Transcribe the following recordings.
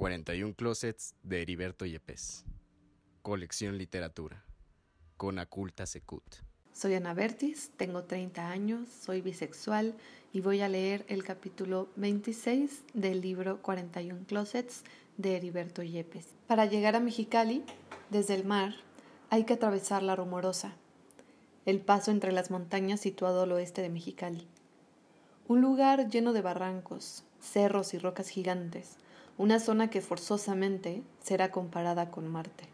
41 Closets de Heriberto Yepes. Colección Literatura. Con Aculta Secut. Soy Ana Bertis, tengo 30 años, soy bisexual y voy a leer el capítulo 26 del libro 41 Closets de Heriberto Yepes. Para llegar a Mexicali, desde el mar, hay que atravesar la Rumorosa, el paso entre las montañas situado al oeste de Mexicali. Un lugar lleno de barrancos, cerros y rocas gigantes, una zona que forzosamente será comparada con Marte.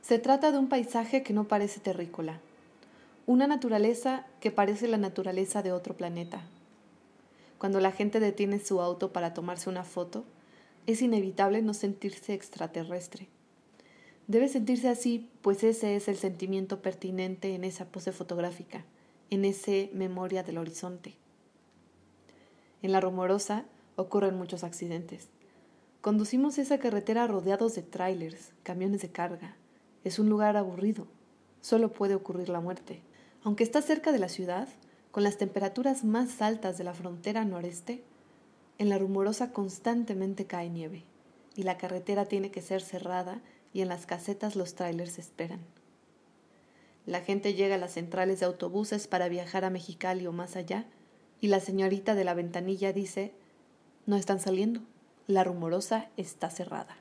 Se trata de un paisaje que no parece terrícola, una naturaleza que parece la naturaleza de otro planeta. Cuando la gente detiene su auto para tomarse una foto, es inevitable no sentirse extraterrestre. Debe sentirse así, pues ese es el sentimiento pertinente en esa pose fotográfica, en ese memoria del horizonte. En la rumorosa, ocurren muchos accidentes. Conducimos esa carretera rodeados de trailers, camiones de carga. Es un lugar aburrido. Solo puede ocurrir la muerte. Aunque está cerca de la ciudad, con las temperaturas más altas de la frontera noreste, en la rumorosa constantemente cae nieve, y la carretera tiene que ser cerrada y en las casetas los trailers esperan. La gente llega a las centrales de autobuses para viajar a Mexicali o más allá, y la señorita de la ventanilla dice no están saliendo. La rumorosa está cerrada.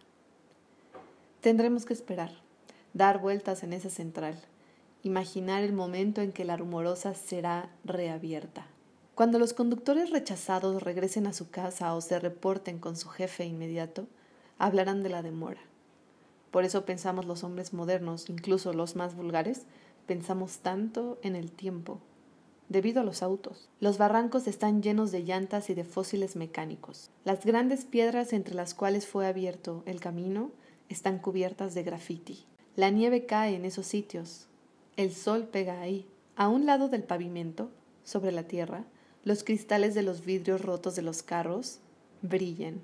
Tendremos que esperar, dar vueltas en esa central, imaginar el momento en que la rumorosa será reabierta. Cuando los conductores rechazados regresen a su casa o se reporten con su jefe inmediato, hablarán de la demora. Por eso pensamos los hombres modernos, incluso los más vulgares, pensamos tanto en el tiempo, debido a los autos. Los barrancos están llenos de llantas y de fósiles mecánicos. Las grandes piedras entre las cuales fue abierto el camino están cubiertas de grafiti. La nieve cae en esos sitios. El sol pega ahí. A un lado del pavimento, sobre la tierra, los cristales de los vidrios rotos de los carros brillan.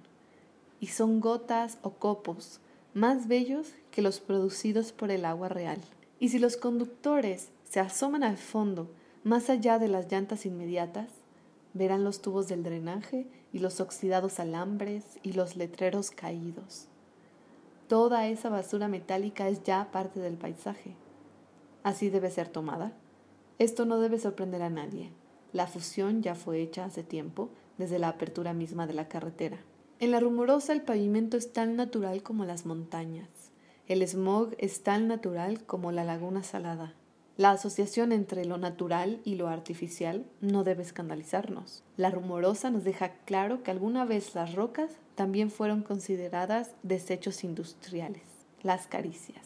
Y son gotas o copos más bellos que los producidos por el agua real. Y si los conductores se asoman al fondo más allá de las llantas inmediatas, verán los tubos del drenaje y los oxidados alambres y los letreros caídos. Toda esa basura metálica es ya parte del paisaje. Así debe ser tomada. Esto no debe sorprender a nadie. La fusión ya fue hecha hace tiempo, desde la apertura misma de la carretera. En la rumorosa el pavimento es tan natural como las montañas. El smog es tan natural como la laguna salada. La asociación entre lo natural y lo artificial no debe escandalizarnos. La rumorosa nos deja claro que alguna vez las rocas también fueron consideradas desechos industriales, las caricias.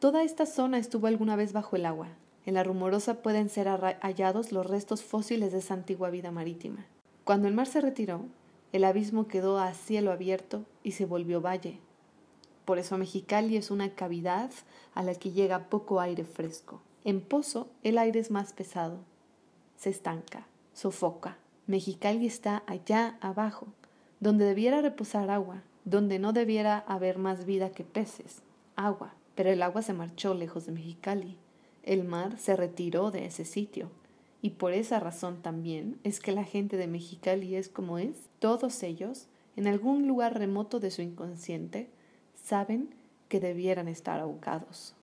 Toda esta zona estuvo alguna vez bajo el agua. En la rumorosa pueden ser hallados los restos fósiles de esa antigua vida marítima. Cuando el mar se retiró, el abismo quedó a cielo abierto y se volvió valle. Por eso Mexicali es una cavidad a la que llega poco aire fresco. En Pozo el aire es más pesado, se estanca, sofoca. Mexicali está allá abajo, donde debiera reposar agua, donde no debiera haber más vida que peces, agua. Pero el agua se marchó lejos de Mexicali, el mar se retiró de ese sitio, y por esa razón también es que la gente de Mexicali es como es. Todos ellos, en algún lugar remoto de su inconsciente, saben que debieran estar ahogados.